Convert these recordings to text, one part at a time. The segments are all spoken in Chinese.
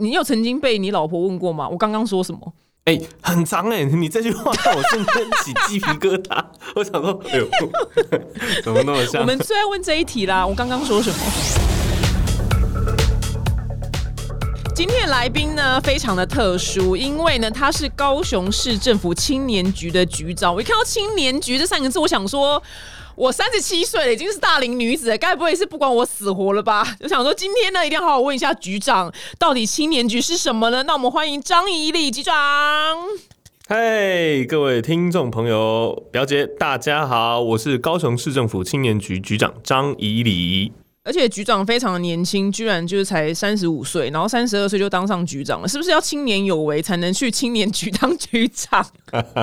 你有曾经被你老婆问过吗？我刚刚说什么？哎、很长哎、你这句话让我瞬间起鸡皮疙瘩。我想说，哎呦，怎么那么像？我们最爱问这一题啦。我刚刚说什么？今天的来宾呢，非常的特殊，因为呢，他是高雄市政府青年局的局长。我一看到青年局这三个字，我想说。我三十七岁了，已经是大龄女子了，该不会是不管我死活了吧？就想说今天呢，一定要好好问一下局长，到底青年局是什么呢？那我们欢迎张怡丽局长。嗨，各位听众朋友、表姐，大家好，我是高雄市政府青年局局长张怡礼。而且局长非常的年轻，居然就是才三十五岁，然后三十二岁就当上局长了，是不是要青年有为才能去青年局当局长？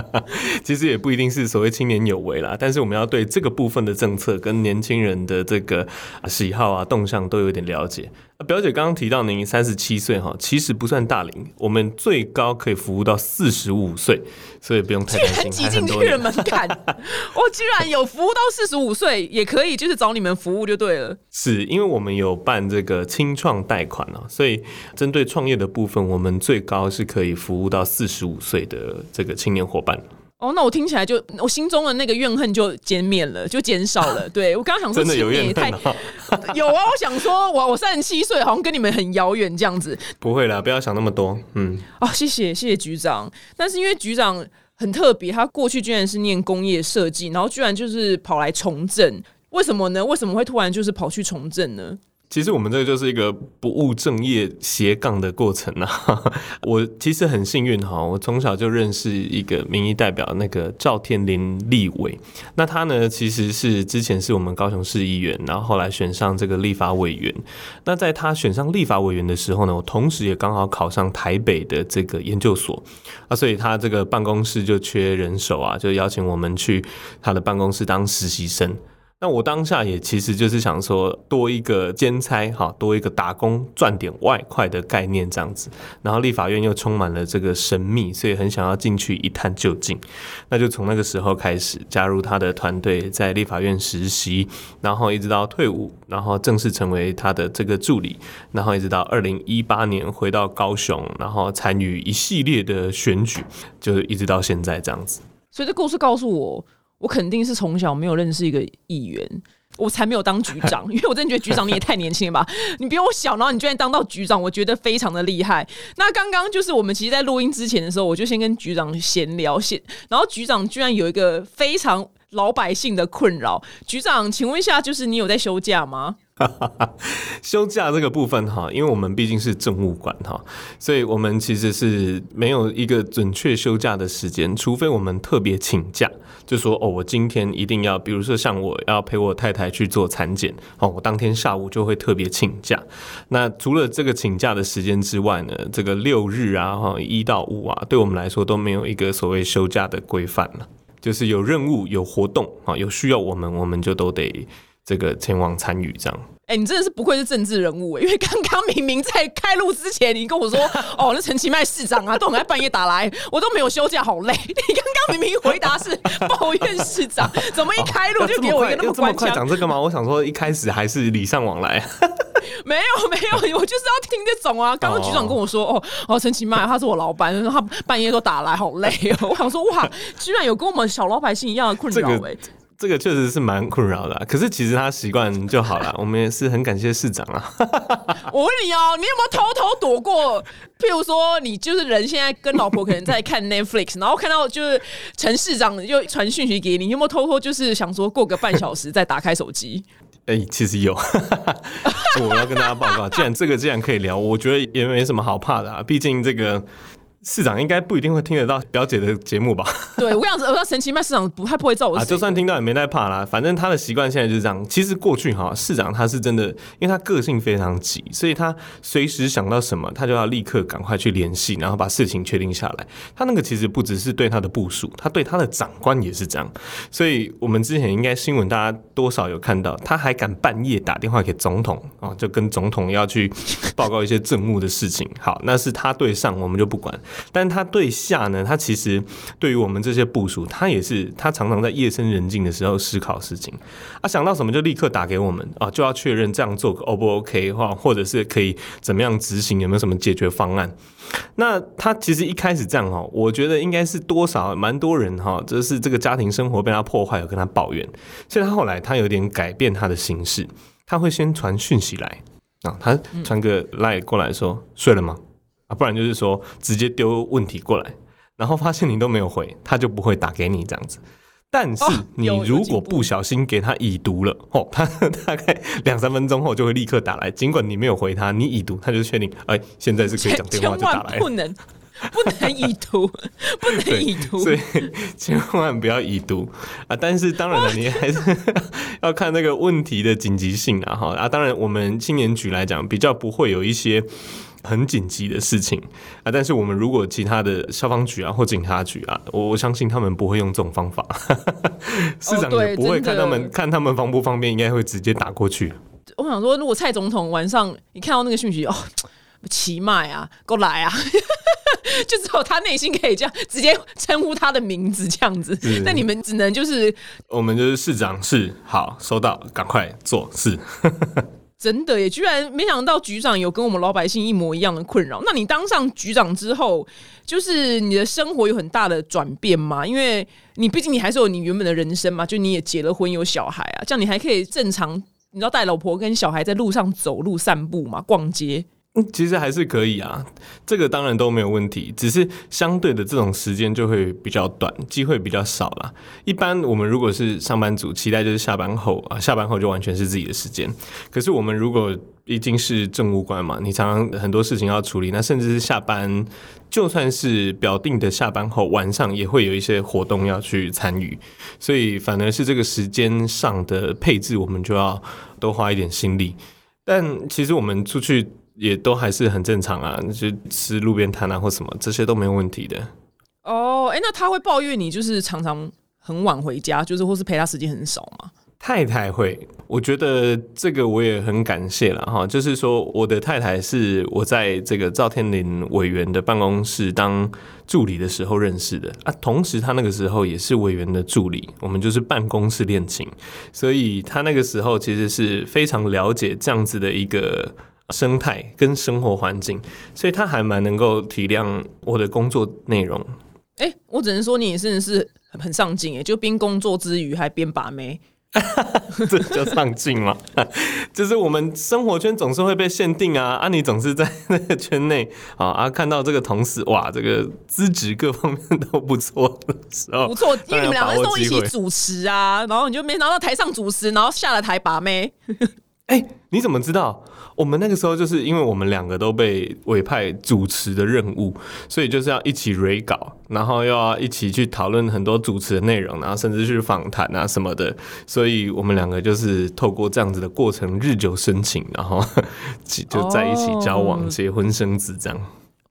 其实也不一定是所谓青年有为啦，但是我们要对这个部分的政策跟年轻人的这个喜好啊动向都有点了解。啊表姐刚刚提到您三十七岁哈，其实不算大龄，我们最高可以服务到四十五岁，所以不用太担心，挤还进去的。门槛，我居然有服务到四十五岁，也可以就是找你们服务就对了。是因为我们有办这个清创贷款啊，所以针对创业的部分，我们最高是可以服务到四十五岁的这个青年伙伴。哦，那我听起来就我心中的那个怨恨就减免了，就减少了。对我刚刚想说，真的有怨恨啊？有啊！我想说，我我三十七岁，好像跟你们很遥远这样子。不会啦，不要想那么多。嗯，哦，谢谢谢谢局长。但是因为局长很特别，他过去居然是念工业设计，然后居然就是跑来从政，为什么呢？为什么会突然就是跑去从政呢？其实我们这个就是一个不务正业斜杠的过程啊。我其实很幸运哈，我从小就认识一个民意代表，那个赵天林立委。那他呢，其实是之前是我们高雄市议员，然后后来选上这个立法委员。那在他选上立法委员的时候呢，我同时也刚好考上台北的这个研究所啊，所以他这个办公室就缺人手啊，就邀请我们去他的办公室当实习生。那我当下也其实就是想说，多一个兼差哈，多一个打工赚点外快的概念这样子。然后立法院又充满了这个神秘，所以很想要进去一探究竟。那就从那个时候开始加入他的团队，在立法院实习，然后一直到退伍，然后正式成为他的这个助理，然后一直到二零一八年回到高雄，然后参与一系列的选举，就是一直到现在这样子。所以这故事告诉我，我肯定是从小没有认识一个议员。我才没有当局长，因为我真的觉得局长你也太年轻了吧！你比我小，然后你居然当到局长，我觉得非常的厉害。那刚刚就是我们其实，在录音之前的时候，我就先跟局长闲聊，闲，然后局长居然有一个非常老百姓的困扰。局长，请问一下，就是你有在休假吗？哈哈哈休假这个部分哈，因为我们毕竟是政务官哈，所以我们其实是没有一个准确休假的时间，除非我们特别请假，就说哦，我今天一定要，比如说像我要陪我太太去做产检，哦，我当天下午就会特别请假。那除了这个请假的时间之外呢，这个六日啊，哈，一到五啊，对我们来说都没有一个所谓休假的规范了。就是有任务、有活动啊，有需要我们，我们就都得这个前往参与这样。哎、你真的是不愧是政治人物欸因为刚刚明明在开录之前，你跟我说，哦，那陈其迈市长啊，都很爱半夜打来，我都没有休假，好累。你刚刚明明回答是抱怨市长，怎么一开录就给我一个那么快么官腔？讲这个吗？我想说一开始还是礼尚往来。没有没有，我就是要听这种啊。刚刚局长跟我说，哦哦，陈其迈他是我老板，他半夜都打来，好累哦。我想说，哇，居然有跟我们小老百姓一样的困扰哎、这个这个确实是蛮困扰的啊、可是其实他习惯就好了。我们也是很感谢市长啊。我问你哦，你有没有偷偷躲过？譬如说，你就是人现在跟老婆可能在看 Netflix，然后看到就是陈市长又传讯息给你，你有没有偷偷就是想说过个半小时再打开手机？哎、其实有，我要跟大家报告，既然这个既然可以聊，我觉得也没什么好怕的啊。毕竟这个市长应该不一定会听得到表姐的节目吧？对我跟你讲，我知道陈其迈市长不太不会照我啊，就算听到也没在怕啦，反正他的习惯现在就是这样。其实过去哈，市长他是真的，因为他个性非常急，所以他随时想到什么，他就要立刻赶快去联系，然后把事情确定下来。他那个其实不只是对他的部署，他对他的长官也是这样。所以我们之前应该新闻大家多少有看到，他还敢半夜打电话给总统啊，就跟总统要去报告一些政务的事情。好，那是他对上，我们就不管。但他对下呢，他其实对于我们这些部署，他也是他常常在夜深人静的时候思考事情，啊，想到什么就立刻打给我们啊，就要确认这样做 O 不 OK 话，或者是可以怎么样执行，有没有什么解决方案？那他其实一开始这样哈，我觉得应该是多少蛮多人哈，就是这个家庭生活被他破坏，有跟他抱怨，所以他后来他有点改变他的形式，他会先传讯息来啊，他传个赖过来说睡了吗？啊，不然就是说直接丢问题过来，然后发现你都没有回，他就不会打给你这样子。但是你如果不小心给他已读了哦，他 大概两三分钟后就会立刻打来，尽管你没有回他，你已读，他就确定哎，现在是可以讲电话就打来，不能不能已读，不能已读，所以 千万不要已读啊！但是当然了，你还是要看那个问题的紧急性啊哈啊！当然，我们青年局来讲，比较不会有一些。很紧急的事情啊！但是我们如果其他的消防局啊或警察局啊，我我相信他们不会用这种方法，市长也不会看他们看他们方不方便，应该会直接打过去。我想说，如果蔡总统晚上你看到那个讯息哦，奇迈啊，过来啊，就只有他内心可以这样直接称呼他的名字这样子，那你们只能就是我们就是市长是好收到，赶快做事。真的耶！居然没想到局长有跟我们老百姓一模一样的困扰。那你当上局长之后，就是你的生活有很大的转变吗？因为你毕竟你还是有你原本的人生嘛，就你也结了婚有小孩啊，这样你还可以正常，你知道带老婆跟小孩在路上走路散步嘛，逛街。其实还是可以啊，这个当然都没有问题，只是相对的这种时间就会比较短，机会比较少了。一般我们如果是上班族，期待就是下班后啊，下班后就完全是自己的时间。可是我们如果已经是政务官嘛，你常常很多事情要处理，那甚至是下班，就算是表定的下班后，晚上也会有一些活动要去参与，所以反而是这个时间上的配置，我们就要多花一点心力。但其实我们出去。也都还是很正常啊，就吃路边摊啊或什么，这些都没有问题的。哦，哎，那他会抱怨你就是常常很晚回家，就是或是陪他时间很少吗？太太会，我觉得这个我也很感谢了哈。就是说，我的太太是我在这个赵天林委员的办公室当助理的时候认识的啊，同时他那个时候也是委员的助理，我们就是办公室恋情，所以他那个时候其实是非常了解这样子的一个。生态跟生活环境，所以他还蛮能够体谅我的工作内容。哎，我只能说你真的是很上进哎，就边工作之余还边把妹，这叫上进吗？就是我们生活圈总是会被限定啊，啊，你总是在那个圈内啊，啊，看到这个同事哇，这个资质各方面都不错的时候，不错，因为你们两个都一起主持啊，然后你就没拿到台上主持，然后下了台把妹。哎，你怎么知道？我们那个时候就是因为我们两个都被委派主持的任务，所以就是要一起 re 稿，然后又要一起去讨论很多主持的内容，然后甚至去访谈啊什么的。所以我们两个就是透过这样子的过程日久生情，然后 就在一起交往、结婚、生子这样。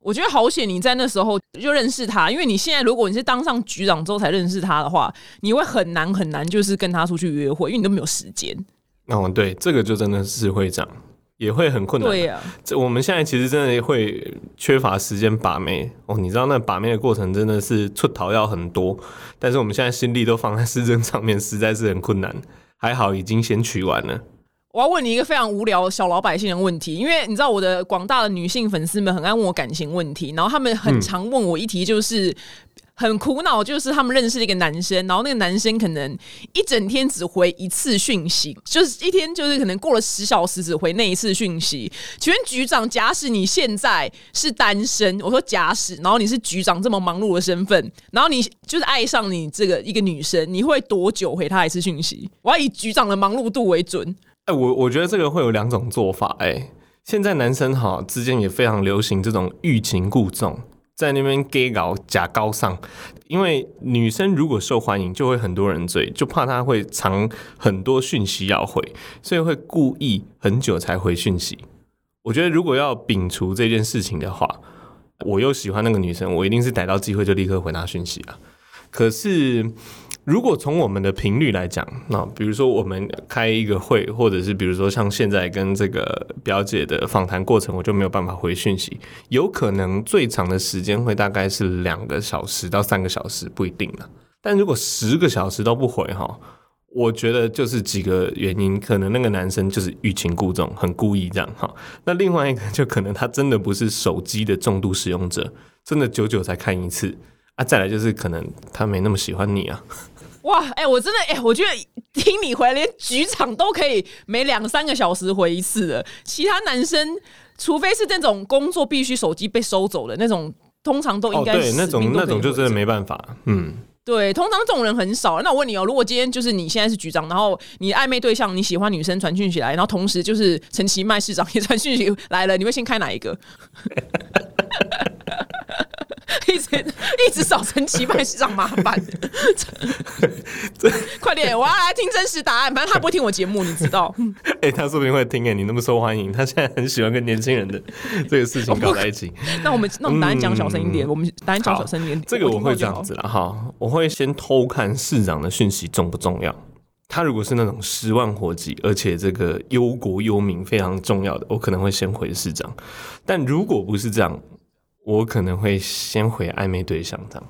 我觉得好险你在那时候就认识他，因为你现在如果你是当上局长之后才认识他的话，你会很难很难就是跟他出去约会，因为你都没有时间。哦，对，这个就真的是会长。也会很困难。对呀，这我们现在其实真的会缺乏时间把妹哦。你知道那把妹的过程真的是出逃要很多，但是我们现在心力都放在市政上面，实在是很困难。还好已经先取完了。我要问你一个非常无聊小老百姓的问题，因为你知道我的广大的女性粉丝们很爱问我感情问题，然后他们很常问我一题就是。很苦恼，就是他们认识了一个男生，然后那个男生可能一整天只回一次讯息，就是一天就是可能过了十小时只回那一次讯息。请问局长，假使你现在是单身，我说假使，然后你是局长这么忙碌的身份，然后你就是爱上你这个一个女生，你会多久回她一次讯息？我要以局长的忙碌度为准。哎，我我觉得这个会有两种做法。哎，现在男生哈之间也非常流行这种欲擒故纵。在那边 gay 搞假高尚，因为女生如果受欢迎，就会很多人追，就怕她会藏很多讯息要回，所以会故意很久才回讯息。我觉得如果要摒除这件事情的话，我又喜欢那个女生，我一定是逮到机会就立刻回她讯息啊。可是如果从我们的频率来讲，那比如说我们开一个会，或者是比如说像现在跟这个表姐的访谈过程，我就没有办法回讯息，有可能最长的时间会大概是两个小时到三个小时，不一定了。但如果十个小时都不回哈，我觉得就是几个原因，可能那个男生就是欲擒故纵，很故意这样哈。那另外一个就可能他真的不是手机的重度使用者，真的久久才看一次啊。再来就是可能他没那么喜欢你啊。哇，哎，我真的，哎，我觉得听你回来，连局长都可以每两三个小时回一次的，其他男生，除非是那种工作必须手机被收走的那种，通常都应该对那种那种就真的没办法，嗯，对，通常这种人很少。那我问你哦，如果今天就是你现在是局长，然后你暧昧对象你喜欢女生传讯息来，然后同时就是陈其迈市长也传讯息来了，你会先开哪一个？一直一直找陈其迈市长麻烦，快点！我要来听真实答案。反正他不会听我节目，你知道？哎，他说不定会听哎，你那么受欢迎，他现在很喜欢跟年轻人的这个事情搞在一起。那我们那我们答案讲小声一点，我们答案讲小声一点。这个我会这样子了哈，我会先偷看市长的讯息重不重要。他如果是那种十万火急，而且这个忧国忧民非常重要的，我可能会先回市长。但如果不是这样，我可能会先回暧昧对象这样。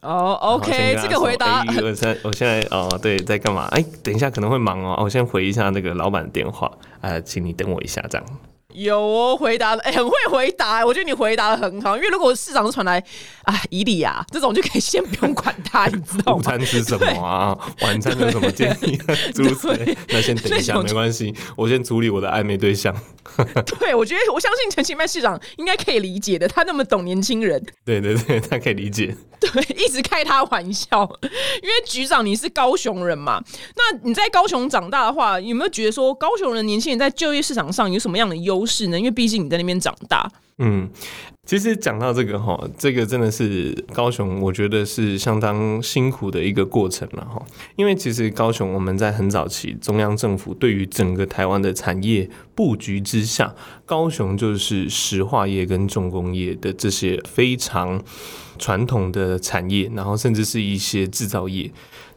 哦，OK，这个回答。我现我现在哦，对，在干嘛？哎，等一下可能会忙哦，我先回一下那个老板的电话，呃，请你等我一下这样。有哦，回答的哎，很会回答，我觉得你回答的很好。因为如果市长传来啊，伊利亚这种就可以先不用管他，你知道吗？午餐吃什么啊？晚餐有什么建议？诸如此类，那先等一下，没关系，我先处理我的暧昧对象。对，我觉得我相信陈其迈市长应该可以理解的，他那么懂年轻人。对对对，他可以理解。对，一直开他玩笑，因为局长你是高雄人嘛，那你在高雄长大的话，有没有觉得说高雄人年轻人在就业市场上有什么样的优势呢？因为毕竟你在那边长大。嗯，其实讲到这个哈，这个真的是高雄，我觉得是相当辛苦的一个过程了哈。因为其实高雄我们在很早期，中央政府对于整个台湾的产业布局之下，高雄就是石化业跟重工业的这些非常传统的产业，然后甚至是一些制造业。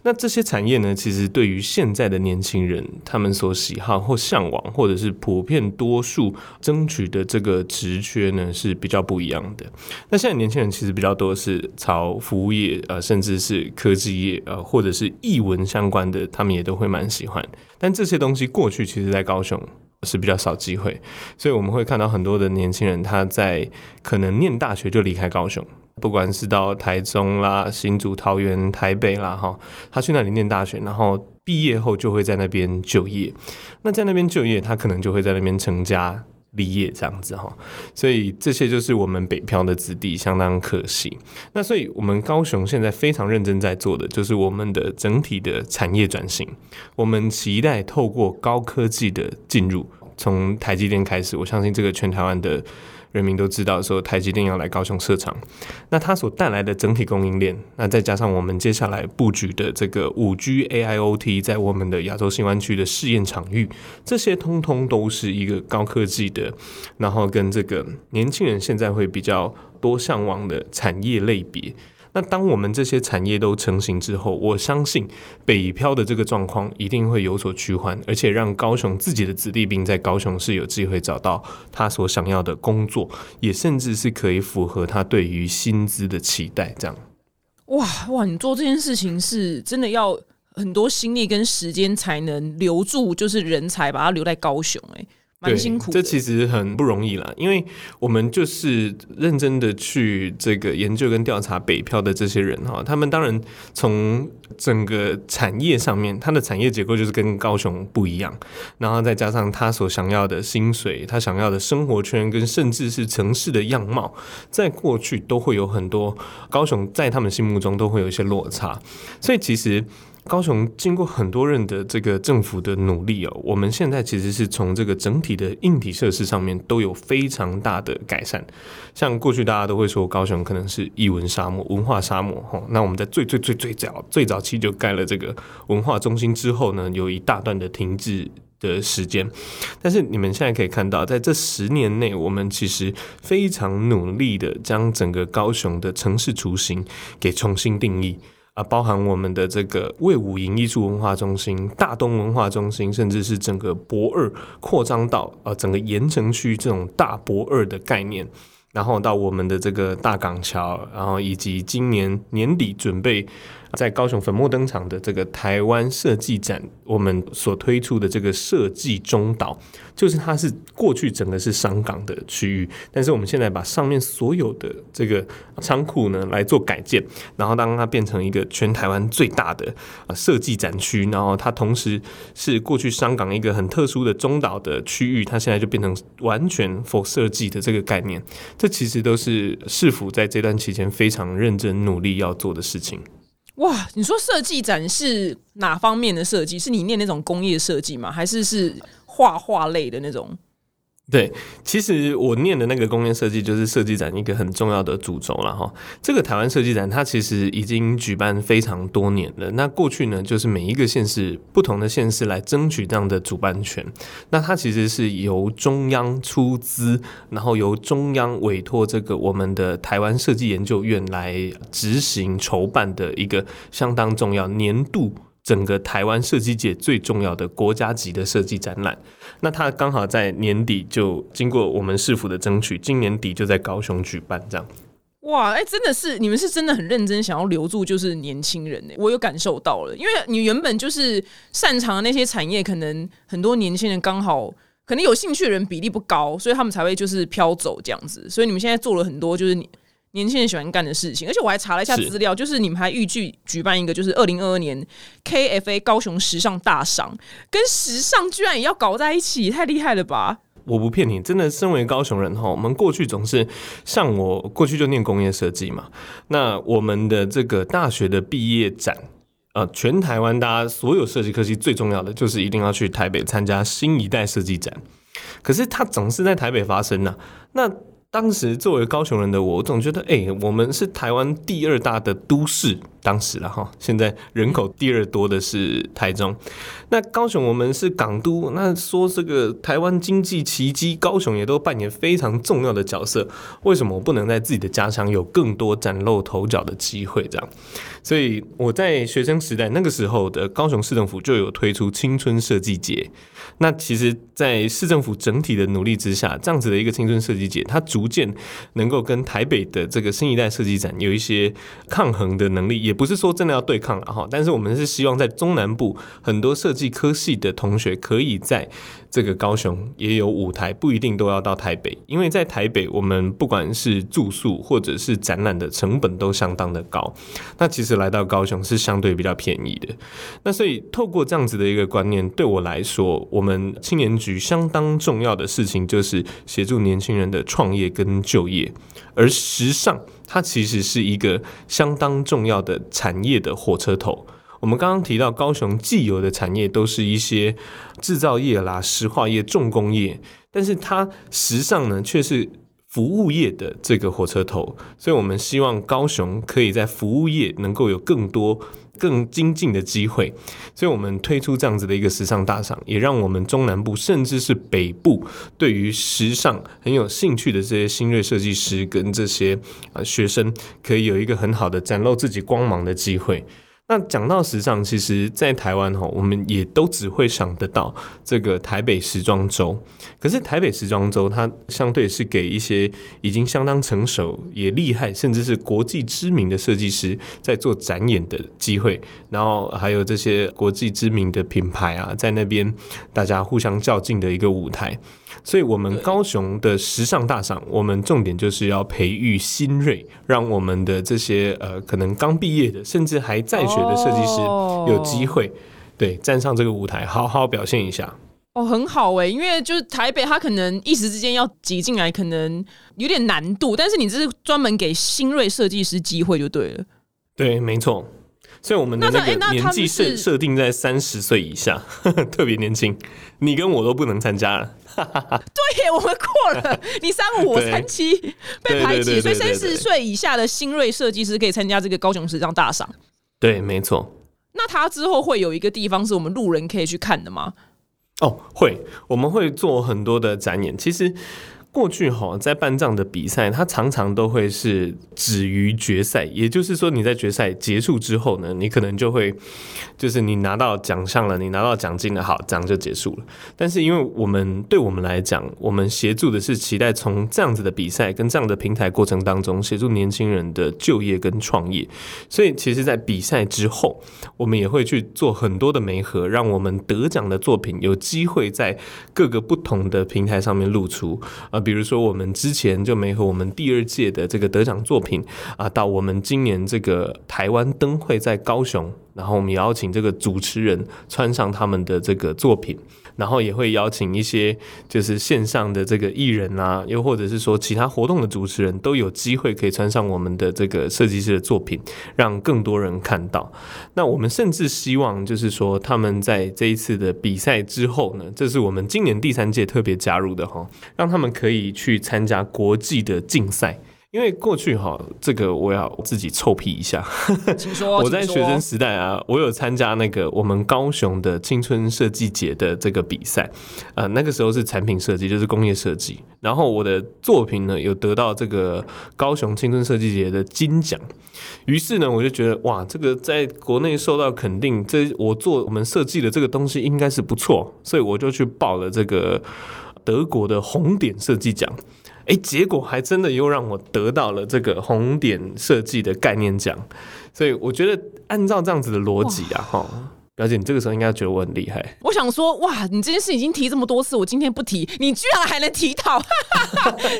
那这些产业呢，其实对于现在的年轻人，他们所喜好或向往，或者是普遍多数争取的这个职缺呢，是比较不一样的。那现在年轻人其实比较多是朝服务业，呃，甚至是科技业，呃，或者是译文相关的，他们也都会蛮喜欢。但这些东西过去其实，在高雄是比较少机会，所以我们会看到很多的年轻人他在可能念大学就离开高雄。不管是到台中啦、新竹、桃园、台北啦，哈，他去那里念大学，然后毕业后就会在那边就业。那在那边就业，他可能就会在那边成家立业这样子哈。所以这些就是我们北漂的子弟相当可惜。那所以我们高雄现在非常认真在做的，就是我们的整体的产业转型。我们期待透过高科技的进入，从台积电开始，我相信这个全台湾的。人民都知道说台积电要来高雄设厂，那它所带来的整体供应链，那再加上我们接下来布局的这个五 G AIoT 在我们的亚洲新湾区的试验场域，这些通通都是一个高科技的，然后跟这个年轻人现在会比较多向往的产业类别。那当我们这些产业都成型之后，我相信北漂的这个状况一定会有所趋缓，而且让高雄自己的子弟兵在高雄是有机会找到他所想要的工作，也甚至是可以符合他对于薪资的期待。这样，哇哇，你做这件事情是真的要很多心力跟时间才能留住，就是人才把他留在高雄，哎。蛮辛苦，这其实很不容易啦，因为我们就是认真的去这个研究跟调查北漂的这些人哈，他们当然从整个产业上面，他的产业结构就是跟高雄不一样，然后再加上他所想要的薪水，他想要的生活圈跟甚至是城市的样貌，在过去都会有很多高雄在他们心目中都会有一些落差，所以其实。高雄经过很多人的这个政府的努力哦，我们现在其实是从这个整体的硬体设施上面都有非常大的改善。像过去大家都会说高雄可能是艺文沙漠、文化沙漠哈，那我们在最最最最早最早期就盖了这个文化中心之后呢，有一大段的停滞的时间。但是你们现在可以看到，在这十年内，我们其实非常努力的将整个高雄的城市雏形给重新定义。啊，包含我们的这个魏武营艺术文化中心、大东文化中心，甚至是整个博二扩张到呃整个盐城区这种大博二的概念。然后到我们的这个大港桥，然后以及今年年底准备在高雄粉墨登场的这个台湾设计展，我们所推出的这个设计中岛，就是它是过去整个是商港的区域，但是我们现在把上面所有的这个仓库呢来做改建，然后当它变成一个全台湾最大的设计展区，然后它同时是过去商港一个很特殊的中岛的区域，它现在就变成完全 for 设计的这个概念。这其实都是市府在这段期间非常认真努力要做的事情。哇，你说设计展是哪方面的设计？是你念那种工业设计吗？还是是画画类的那种？对，其实我念的那个工业设计就是设计展一个很重要的主轴了哈。这个台湾设计展它其实已经举办非常多年了。那过去呢，就是每一个县市不同的县市来争取这样的主办权。那它其实是由中央出资，然后由中央委托这个我们的台湾设计研究院来执行筹办的一个相当重要年度。整个台湾设计界最重要的国家级的设计展览，那它刚好在年底就经过我们市府的争取，今年底就在高雄举办，这样。哇，哎，真的是你们是真的很认真想要留住就是年轻人呢，我有感受到了，因为你原本就是擅长的那些产业，可能很多年轻人刚好可能有兴趣的人比例不高，所以他们才会就是飘走这样子，所以你们现在做了很多就是你。年轻人喜欢干的事情，而且我还查了一下资料，就是你们还预计举办一个，就是二零二二年 KFA 高雄时尚大赏，跟时尚居然也要搞在一起，太厉害了吧！我不骗你，真的，身为高雄人哈，我们过去总是像我过去就念工业设计嘛，那我们的这个大学的毕业展，呃，全台湾大家所有设计科技最重要的就是一定要去台北参加新一代设计展，可是它总是在台北发生呢，那。当时作为高雄人的我，总觉得，哎，我们是台湾第二大的都市，当时了哈。现在人口第二多的是台中，那高雄我们是港都，那说这个台湾经济奇迹，高雄也都扮演非常重要的角色。为什么我不能在自己的家乡有更多崭露头角的机会？这样，所以我在学生时代那个时候的高雄市政府就有推出青春设计节。那其实，在市政府整体的努力之下，这样子的一个青春设计节，它逐渐能够跟台北的这个新一代设计展有一些抗衡的能力，也不是说真的要对抗了哈。但是我们是希望在中南部很多设计科系的同学，可以在这个高雄也有舞台，不一定都要到台北，因为在台北我们不管是住宿或者是展览的成本都相当的高，那其实来到高雄是相对比较便宜的。那所以透过这样子的一个观念，对我来说，我们。青年局相当重要的事情就是协助年轻人的创业跟就业，而时尚它其实是一个相当重要的产业的火车头。我们刚刚提到高雄既有的产业都是一些制造业啦、石化业、重工业，但是它时尚呢却是服务业的这个火车头，所以我们希望高雄可以在服务业能够有更多。更精进的机会，所以我们推出这样子的一个时尚大赏，也让我们中南部甚至是北部对于时尚很有兴趣的这些新锐设计师跟这些啊学生，可以有一个很好的展露自己光芒的机会。那讲到时尚，其实，在台湾哈，我们也都只会想得到这个台北时装周。可是台北时装周，它相对是给一些已经相当成熟、也厉害，甚至是国际知名的设计师在做展演的机会。然后还有这些国际知名的品牌啊，在那边大家互相较劲的一个舞台。所以，我们高雄的时尚大赏，我们重点就是要培育新锐，让我们的这些呃，可能刚毕业的，甚至还在学的设计师有机会，对，站上这个舞台，好好表现一下。哦，很好哎，因为就是台北，他可能一时之间要挤进来，可能有点难度。但是你这是专门给新锐设计师机会就对了。对，没错。所以我们的那个年纪设设定在三十岁以下，特别年轻。你跟我都不能参加了。对，我们过了，你三五我三七被排挤，所以三十岁以下的新锐设计师可以参加这个高雄时尚大赏。对，没错。那他之后会有一个地方是我们路人可以去看的吗？哦，会，我们会做很多的展演。其实。过去哈在办这样的比赛，它常常都会是止于决赛，也就是说你在决赛结束之后呢，你可能就会就是你拿到奖项了，你拿到奖金了，好，这样就结束了。但是因为我们对我们来讲，我们协助的是期待从这样子的比赛跟这样的平台过程当中，协助年轻人的就业跟创业，所以其实，在比赛之后，我们也会去做很多的媒合，让我们得奖的作品有机会在各个不同的平台上面露出。比如说，我们之前就没和我们第二届的这个得奖作品啊，到我们今年这个台湾灯会在高雄，然后我们邀请这个主持人穿上他们的这个作品。然后也会邀请一些就是线上的这个艺人啊，又或者是说其他活动的主持人都有机会可以穿上我们的这个设计师的作品，让更多人看到。那我们甚至希望就是说他们在这一次的比赛之后呢，这是我们今年第三届特别加入的哈，让他们可以去参加国际的竞赛。因为过去哈，这个我要自己臭屁一下。请说。我在学生时代啊，我有参加那个我们高雄的青春设计节的这个比赛，呃，那个时候是产品设计，就是工业设计。然后我的作品呢，有得到这个高雄青春设计节的金奖。于是呢，我就觉得哇，这个在国内受到肯定，这我做我们设计的这个东西应该是不错，所以我就去报了这个德国的红点设计奖。哎，结果还真的又让我得到了这个红点设计的概念奖，所以我觉得按照这样子的逻辑啊，哈，表姐，你这个时候应该觉得我很厉害。我想说，哇，你这件事已经提这么多次，我今天不提，你居然还能提到，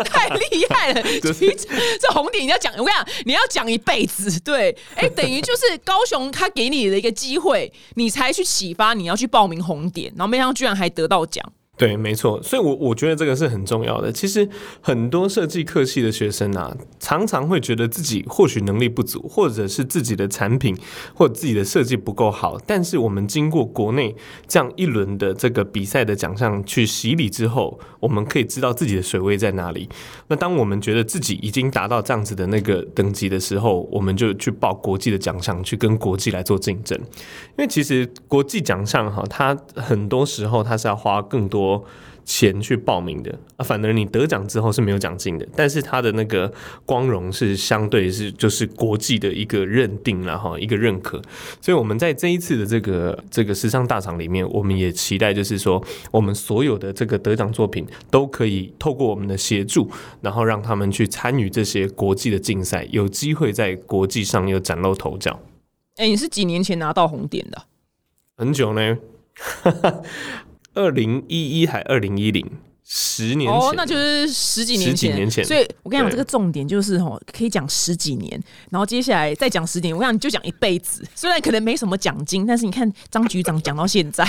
太厉害了！提这红点你要讲，我跟你讲，你要讲一辈子。对，哎，等于就是高雄他给你的一个机会，你才去启发你要去报名红点，然后没想到居然还得到奖。对，没错，所以，我我觉得这个是很重要的。其实很多设计课系的学生啊，常常会觉得自己或许能力不足，或者是自己的产品或自己的设计不够好。但是我们经过国内这样一轮的这个比赛的奖项去洗礼之后，我们可以知道自己的水位在哪里。那当我们觉得自己已经达到这样子的那个等级的时候，我们就去报国际的奖项，去跟国际来做竞争。因为其实国际奖项哈，它很多时候它是要花更多。钱去报名的啊，反而你得奖之后是没有奖金的，但是他的那个光荣是相对是就是国际的一个认定了哈，一个认可。所以我们在这一次的这个这个时尚大厂里面，我们也期待就是说，我们所有的这个得奖作品都可以透过我们的协助，然后让他们去参与这些国际的竞赛，有机会在国际上又崭露头角。哎，你是几年前拿到红点的？很久呢。二零一一还二零一零，十年前，那就是十几年前。所以我跟你讲，这个重点就是哦，可以讲十几年，然后接下来再讲十年。我讲你就讲一辈子，虽然可能没什么奖金，但是你看张局长讲到现在，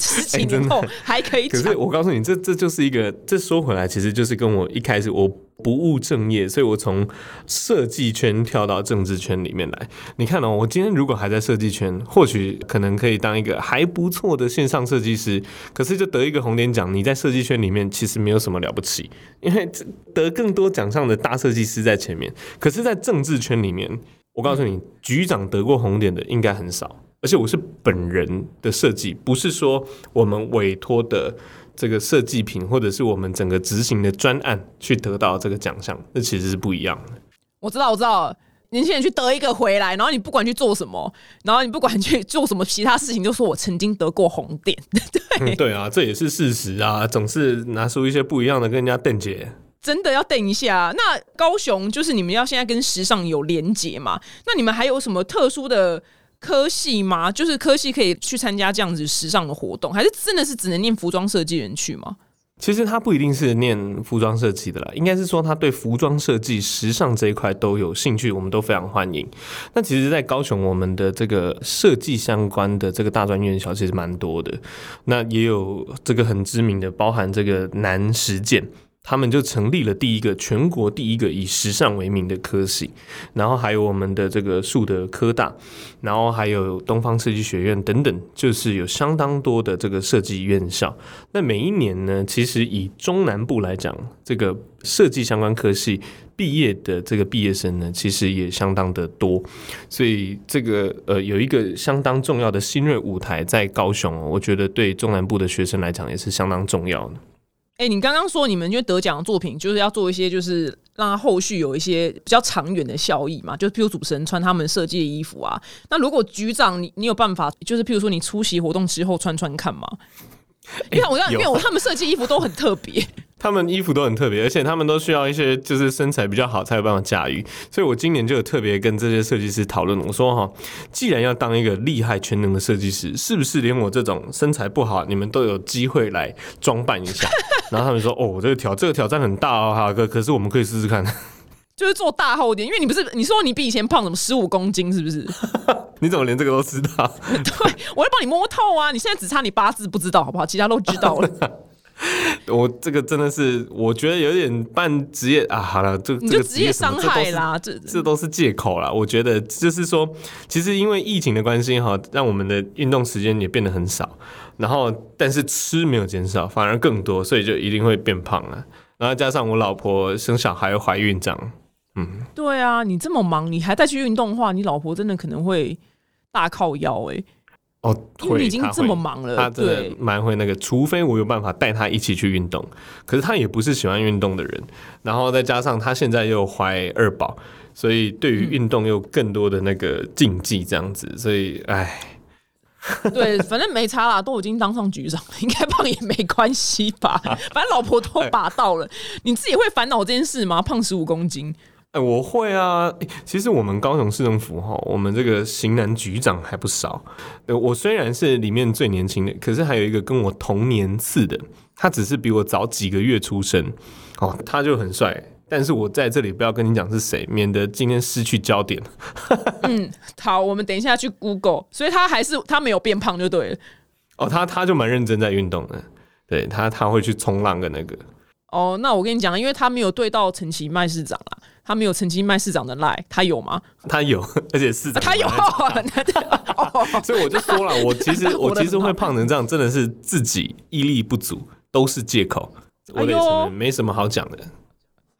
十几年后还可以。可是我告诉你，这这就是一个，这说回来，其实就是跟我一开始我。不务正业，所以我从设计圈跳到政治圈里面来。你看哦，我今天如果还在设计圈，或许可能可以当一个还不错的线上设计师。可是就得一个红点奖，你在设计圈里面其实没有什么了不起，因为得更多奖项的大设计师在前面。可是，在政治圈里面，我告诉你，局长得过红点的应该很少。而且我是本人的设计，不是说我们委托的。这个设计品，或者是我们整个执行的专案去得到这个奖项，那其实是不一样的。我知道，我知道，年轻人去得一个回来，然后你不管去做什么，然后你不管去做什么其他事情，就说我曾经得过红点。对，对啊，这也是事实啊。总是拿出一些不一样的跟人家邓姐，真的要邓一下。那高雄就是你们要现在跟时尚有连结嘛？那你们还有什么特殊的？科系吗？就是科系可以去参加这样子时尚的活动，还是真的是只能念服装设计人去吗？其实他不一定是念服装设计的啦，应该是说他对服装设计、时尚这一块都有兴趣，我们都非常欢迎。那其实，在高雄，我们的这个设计相关的这个大专院校其实蛮多的，那也有这个很知名的，包含这个南实践。他们就成立了第一个全国第一个以时尚为名的科系，然后还有我们的这个树德科大，然后还有东方设计学院等等，就是有相当多的这个设计院校。那每一年呢，其实以中南部来讲，这个设计相关科系毕业的这个毕业生呢，其实也相当的多。所以这个呃，有一个相当重要的新锐舞台在高雄，我觉得对中南部的学生来讲也是相当重要的。哎、你刚刚说你们因为得奖的作品就是要做一些，就是让它后续有一些比较长远的效益嘛，就譬如主持人穿他们设计的衣服啊。那如果局长你你有办法，就是譬如说你出席活动之后穿穿看吗？因为我要、有因为我他们设计衣服都很特别，他们衣服都很特别，而且他们都需要一些就是身材比较好才有办法驾驭。所以我今年就有特别跟这些设计师讨论，我说哈，既然要当一个厉害全能的设计师，是不是连我这种身材不好，你们都有机会来装扮一下？然后他们说，哦，这个挑这个挑战很大哦，哈哥，可是我们可以试试看。就是做大厚点。因为你不是你说你比以前胖什么十五公斤是不是？你怎么连这个都知道？对，我会帮你摸透啊！你现在只差你八字不知道好不好？其他都知道了。我这个真的是，我觉得有点半职业啊。好了，这你这个就职业伤害啦，这这都是借口啦。我觉得就是说，其实因为疫情的关系哈，让我们的运动时间也变得很少，然后但是吃没有减少，反而更多，所以就一定会变胖了。然后加上我老婆生小孩又怀孕这样，对啊，你这么忙，你还再去运动的话，你老婆真的可能会大靠腰哎、哦，因为你已经这么忙了他真的对蛮会那个，除非我有办法带他一起去运动，可是他也不是喜欢运动的人，然后再加上他现在又怀二宝，所以对于运动又更多的那个禁忌这样子，所以唉。对，反正没差啦，都已经当上局长了，应该胖也没关系吧？反正老婆都把到了，你自己会烦恼这件事吗？胖十五公斤，哎、我会啊。欸其实我们高雄市政府哈，我们这个型男局长还不少。呃我虽然是里面最年轻的，可是还有一个跟我同年次的，他只是比我早几个月出生哦，他就很帅。但是我在这里不要跟你讲是谁，免得今天失去焦点。嗯好，我们等一下去 Google，所以他还是他没有变胖就对了。哦，他他就蛮认真在运动的，对他他会去冲浪的那个。哦，那我跟你讲，因为他没有对到陈其迈市长啦，他没有曾经卖市长的赖，他有吗？他有，而且市长他有，哦，所以我就说了，我其实我其实会胖成这样，真的是自己毅力不足，都是借口。我没什么好讲的。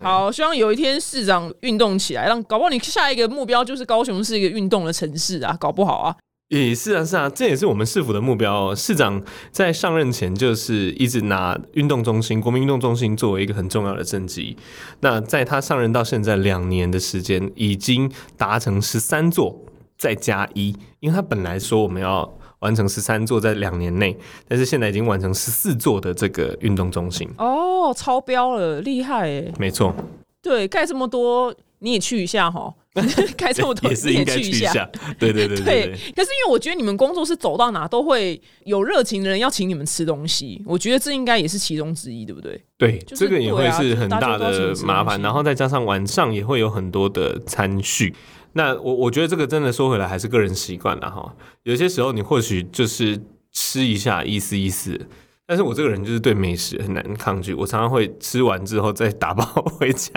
好，希望有一天市长运动起来，让搞不好你下一个目标就是高雄是一个运动的城市啊，搞不好啊。也是啊，是啊，这也是我们市府的目标、哦。市长在上任前就是一直拿运动中心、国民运动中心作为一个很重要的政绩。那在他上任到现在两年的时间，已经达成十三座，再加一，因为他本来说我们要完成十三座在两年内，但是现在已经完成十四座的这个运动中心。哦，超标了，厉害哎！没错，对，盖这么多你也去一下哈，开这么多也是应该去一下。对对对对可是因为我觉得你们工作室走到哪都会有热情的人要请你们吃东西，我觉得这应该也是其中之一，对不对？对，就是这个也会是很大的麻烦，然后再加上晚上也会有很多的餐序。那我我觉得这个真的说回来还是个人习惯了哈。有些时候你或许就是吃一下意思意思，但是我这个人就是对美食很难抗拒，我常常会吃完之后再打包回家。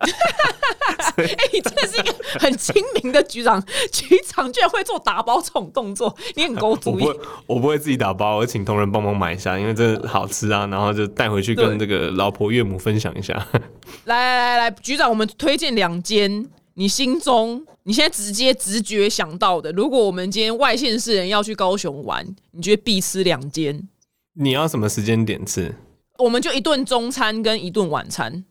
哎、你真的是一个很精明的局长，局长居然会做打包这种动作，你很勾 我主意。不会，我不会自己打包，我请同仁帮忙买一下，因为真的好吃啊，然后就带回去跟这个老婆岳母分享一下。来来来来，局长，我们推荐两间你心中你现在直接直觉想到的。如果我们今天外县市人要去高雄玩，你觉得必吃两间？你要什么时间点吃？我们就一顿中餐跟一顿晚餐。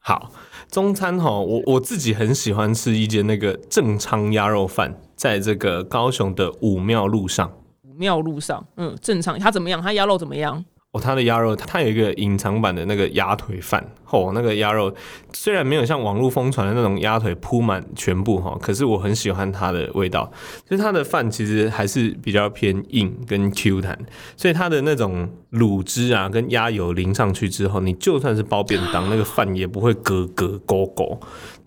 好，中餐哈，我我自己很喜欢吃一间那个正昌鸭肉饭，在这个高雄的武庙路上。武庙路上，嗯，正昌。它怎么样？它鸭肉怎么样？哦，它的鸭肉，它有一个隐藏版的那个鸭腿饭，哦，那个鸭肉虽然没有像网络疯传的那种鸭腿铺满全部哈，可是我很喜欢它的味道，就是它的饭其实还是比较偏硬跟 Q 弹，所以它的那种卤汁啊跟鸭油淋上去之后，你就算是包便当，那个饭也不会咯咯勾勾，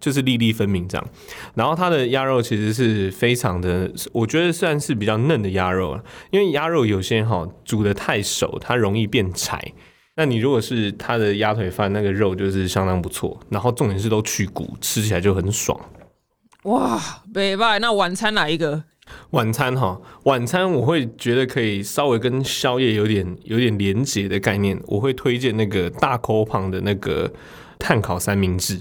就是粒粒分明这样。然后它的鸭肉其实是非常的，我觉得算是比较嫩的鸭肉了，因为鸭肉有些哈煮的太熟，它容易变柴。那你如果是它的鸭腿饭，那个肉就是相当不错，然后重点是都去骨，吃起来就很爽。哇，北拜，那晚餐哪一个？晚餐哈，晚餐我会觉得可以稍微跟宵夜有点有点连结的概念，我会推荐那个大口旁的那个炭烤三明治。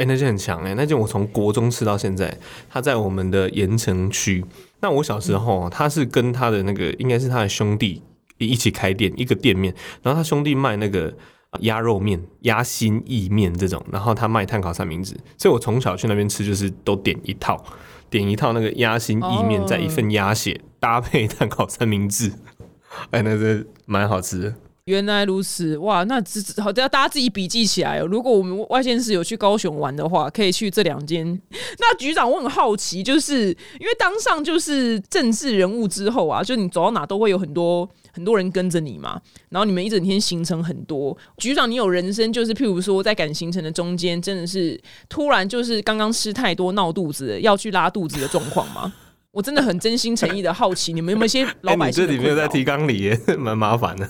哎、那件很强哎、那件我从国中吃到现在，它在我们的盐城区。那我小时候，他是跟他的那个应该是他的兄弟一起开店，一个店面，然后他兄弟卖那个鸭肉面、鸭心意面这种，然后他卖碳烤三明治，所以我从小去那边吃就是都点一套，点一套那个鸭心意面，再一份鸭血搭配碳烤三明治，哎，那是蛮好吃的。原来如此，哇！那只只好，要大家自己笔记起来哦。如果我们外县市有去高雄玩的话，可以去这两间。那局长，我很好奇，就是因为当上就是政治人物之后啊，就你走到哪都会有很多很多人跟着你嘛，然后你们一整天行程很多。局长，你有人生就是譬如说在赶行程的中间，真的是突然就是刚刚吃太多闹肚子，要去拉肚子的状况吗？我真的很真心诚意的好奇，你们有没有一些老哎，百姓的 你这里没有在提纲里耶，蛮麻烦的。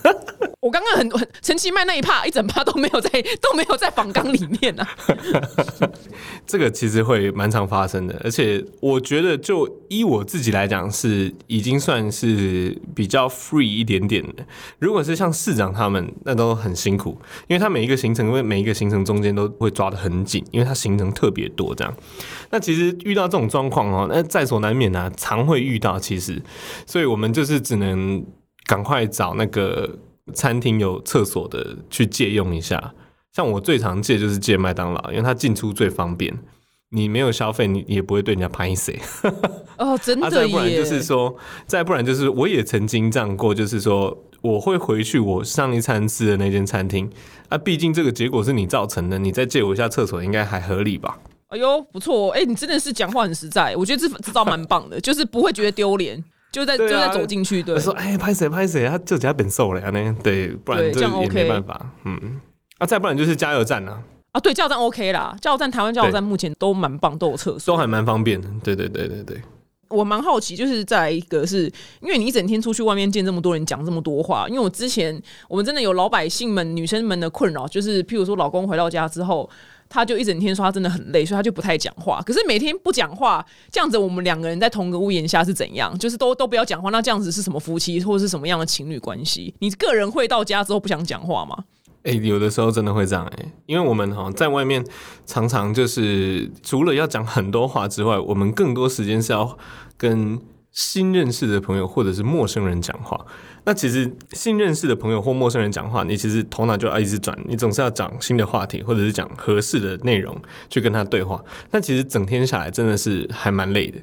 我刚刚很很陈其迈那一趴一整趴都没有在都没有在访纲里面啊。这个其实会蛮常发生的，而且我觉得就依我自己来讲，是已经算是比较 free 一点点的。如果是像市长他们，那都很辛苦，因为他每一个行程，因为每一个行程中间都会抓得很紧，因为他行程特别多这样。那其实遇到这种状况哦，那在所难免啊，常会遇到。其实，所以我们就是只能赶快找那个餐厅有厕所的去借用一下。像我最常借就是借麦当劳，因为它进出最方便。你没有消费，你也不会对人家拍谁。哦，真啊，的耶！再不然就是说，再不然就是我也曾经这样过，就是说我会回去我上一餐吃的那间餐厅啊，毕竟这个结果是你造成的，你再借我一下厕所应该还合理吧？哎呦，不错，哎、你真的是讲话很实在，我觉得这这招蛮棒的，就是不会觉得丢脸，就在、啊就在走进去，对，说：“哎，拍谁拍谁，他就只要本瘦了呀呢？对，不然对这样 OK 没办法。嗯，啊，再不然就是加油站啊，啊，对，加油站 OK 啦，加油站台湾加油站目前都蛮棒，都有厕所都。还蛮方便的。对对对对对。我蛮好奇，就是再来一个是因为你一整天出去外面见这么多人，讲这么多话，因为我之前我们真的有老百姓们、女生们的困扰，就是譬如说老公回到家之后。他就一整天说他真的很累，所以他就不太讲话。可是每天不讲话，这样子我们两个人在同个屋檐下是怎样？就是都都不要讲话，那这样子是什么夫妻或是什么样的情侣关系？你个人会到家之后不想讲话吗？哎、有的时候真的会这样哎、因为我们哈在外面常常就是除了要讲很多话之外，我们更多时间是要跟新认识的朋友或者是陌生人讲话。那其实新认识的朋友或陌生人讲话，你其实头脑就要一直转，你总是要讲新的话题，或者是讲合适的内容去跟他对话。那其实整天下来真的是还蛮累的。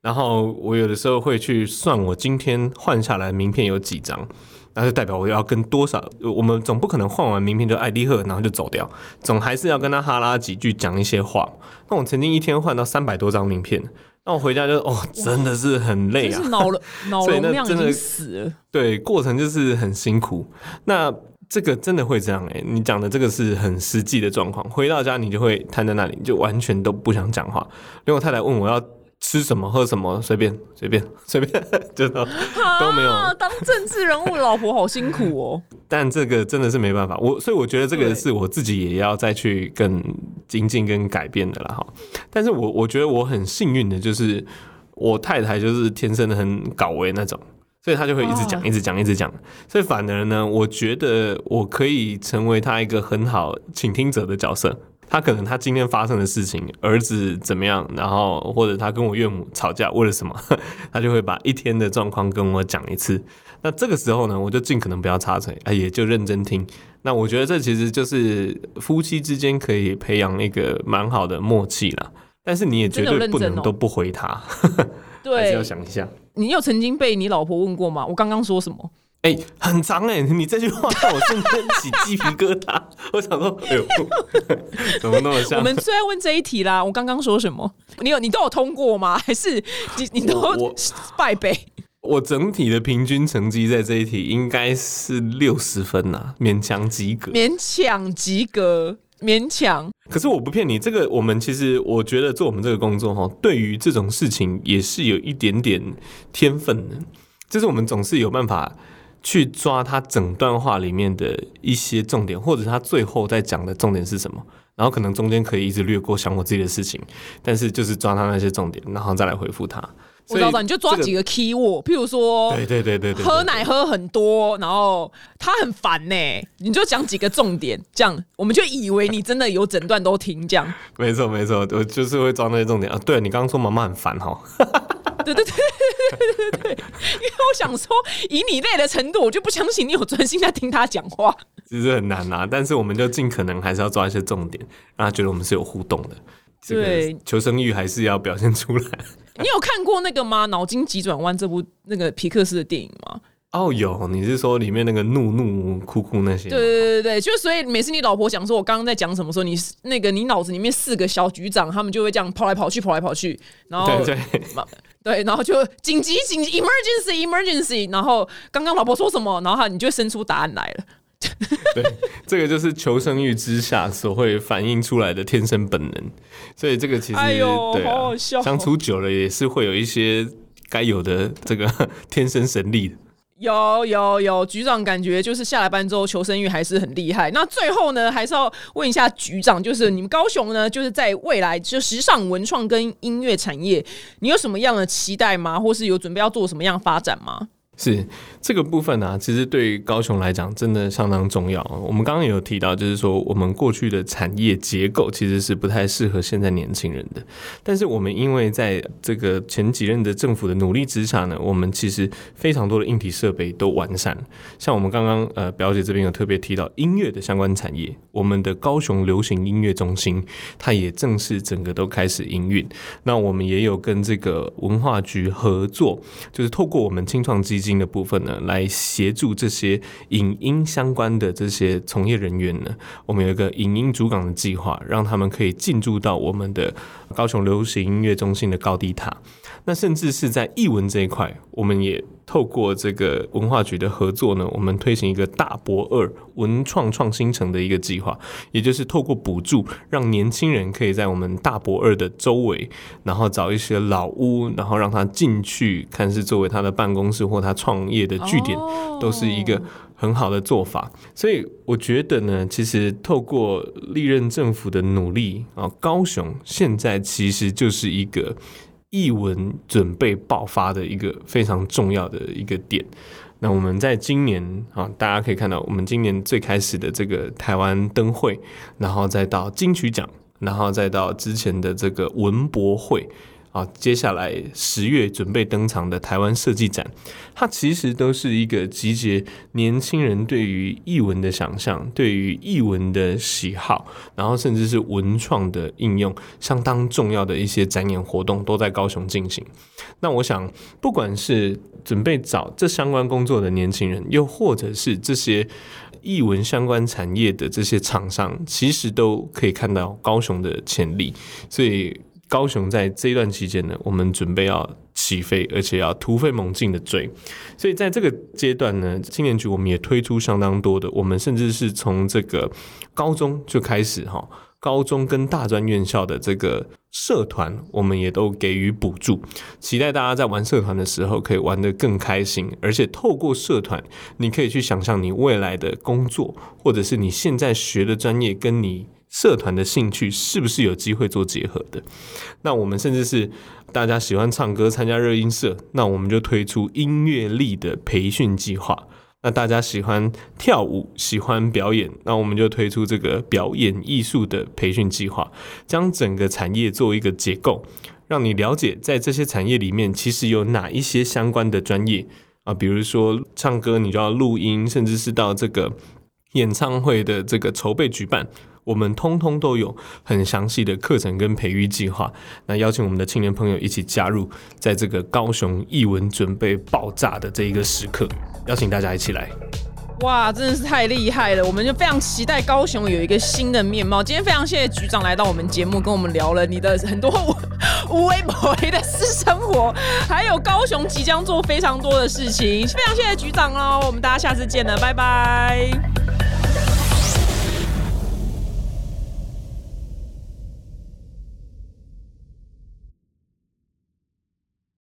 然后我有的时候会去算我今天换下来名片有几张，那就代表我要跟多少，我们总不可能换完名片就爱立赫，然后就走掉，总还是要跟他哈拉几句，讲一些话。那我曾经一天换到三百多张名片，那我回家就哦，真的是很累啊就是，脑容 量真的经死了。对，过程就是很辛苦。那这个真的会这样欸、你讲的这个是很实际的状况。回到家你就会瘫在那里，你就完全都不想讲话。连我太太问我要吃什么、喝什么，随便随便 随便，就都都没有。啊，当政治人物，老婆好辛苦哦。但这个真的是没办法，我所以我觉得这个是我自己也要再去更精进跟改变的啦哈。但是我我觉得我很幸运的就是我太太就是天生的很搞维那种，所以她就会一直讲、哦一直讲、一直讲。所以反而呢，我觉得我可以成为她一个很好倾听者的角色。她可能他今天发生的事情，儿子怎么样，然后或者他跟我岳母吵架为了什么，他就会把一天的状况跟我讲一次。那这个时候呢，我就尽可能不要插嘴，哎，也就认真听。那我觉得这其实就是夫妻之间可以培养一个蛮好的默契啦。但是你也绝对不能都不回他，还是对要，想一下。你有曾经被你老婆问过吗？我刚刚说什么？哎、很长哎、你这句话让我瞬间起鸡皮疙瘩。我想说，哎呦，怎么那么像？我们最爱问这一题啦。我刚刚说什么？你有你都有通过吗？还是你你都败北？我整体的平均成绩在这一题应该是六十分呐、勉强及格。勉强及格，勉强。可是我不骗你，这个我们其实我觉得做我们这个工作哈，对于这种事情也是有一点点天分的，就是我们总是有办法去抓他整段话里面的一些重点，或者他最后在讲的重点是什么，然后可能中间可以一直略过想我自己的事情，但是就是抓他那些重点，然后再来回复他。我知道，你就抓几个 key word，譬如说。对对对对对，对喝奶喝很多，然后他很烦呢、你就讲几个重点，这样我们就以为你真的有整段都听，这样。没错没错，我就是会抓那些重点啊。对你刚刚说妈妈很烦 哈，对对对，对因为我想说，以你累的程度，我就不相信你有专心在听他讲话。其实很难啊，但是我们就尽可能还是要抓一些重点，让他觉得我们是有互动的。对求生欲还是要表现出来。你有看过那个吗？《脑筋急转弯》这部那个皮克斯的电影吗？哦，有，你是说里面那个怒怒哭哭那些？对对对对，就所以每次你老婆讲说我刚刚在讲什么时候，你那个你脑子里面四个小局长，他们就会这样跑来跑去，跑来跑去，然后对对，对，然后就紧急紧急 emergency emergency，然后刚刚老婆说什么，然后你就会生出答案来了。对，这个就是求生欲之下所会反映出来的天生本能，所以这个其实、哎呦对啊好好笑哦相处久了也是会有一些该有的这个 天生神力的。有有有，局长感觉就是下了班之后求生欲还是很厉害。那最后呢，还是要问一下局长，就是你们高雄呢，就是在未来就时尚文创跟音乐产业，你有什么样的期待吗？或是有准备要做什么样发展吗？是这个部分呢、其实对高雄来讲真的相当重要。我们刚刚也有提到，就是说我们过去的产业结构其实是不太适合现在年轻人的。但是我们因为在这个前几任的政府的努力之下呢，我们其实非常多的硬体设备都完善。像我们刚刚呃表姐这边有特别提到音乐的相关产业，我们的高雄流行音乐中心，它也正式整个都开始营运。那我们也有跟这个文化局合作，就是透过我们青创基金的部分呢，来协助这些影音相关的这些从业人员呢，我们有一个影音主港的计划，让他们可以进驻到我们的高雄流行音乐中心的高低塔。那甚至是在译文这一块，我们也透过这个文化局的合作呢，我们推行一个大博二文创创新城的一个计划，也就是透过补助，让年轻人可以在我们大博二的周围，然后找一些老屋，然后让他进去，看是作为他的办公室或他创业的据点，哦都是一个很好的做法。所以我觉得呢，其实透过历任政府的努力啊，高雄现在其实就是一个译文准备爆发的一个非常重要的一个点。那我们在今年啊，大家可以看到，我们今年最开始的这个台湾灯会，然后再到金曲奖，然后再到之前的这个文博会。啊，接下来十月准备登场的台湾设计展，它其实都是一个集结年轻人对于译文的想象、对于译文的喜好，然后甚至是文创的应用，相当重要的一些展演活动都在高雄进行。那我想，不管是准备找这相关工作的年轻人，又或者是这些译文相关产业的这些厂商，其实都可以看到高雄的潜力，所以。高雄在这一段期间呢，我们准备要起飞，而且要突飞猛进的追。所以在这个阶段呢，青年局我们也推出相当多的，我们甚至是从这个高中就开始哈，高中跟大专院校的这个社团，我们也都给予补助，期待大家在玩社团的时候可以玩得更开心，而且透过社团，你可以去想象你未来的工作，或者是你现在学的专业跟你。社团的兴趣是不是有机会做结合的？那我们甚至是大家喜欢唱歌，参加热音社，那我们就推出音乐力的培训计划。那大家喜欢跳舞，喜欢表演，那我们就推出这个表演艺术的培训计划，将整个产业做一个结构，让你了解在这些产业里面其实有哪一些相关的专业啊，比如说唱歌，你就要录音，甚至是到这个演唱会的这个筹备举办。我们通通都有很详细的课程跟培育计划，那邀请我们的青年朋友一起加入，在这个高雄艺文准备爆炸的这一个时刻，邀请大家一起来。哇，真的是太厉害了！我们就非常期待高雄有一个新的面貌。今天非常谢谢局长来到我们节目，跟我们聊了你的很多无微不微的私生活，还有高雄即将做非常多的事情。非常谢谢局长喽，我们大家下次见了，拜拜。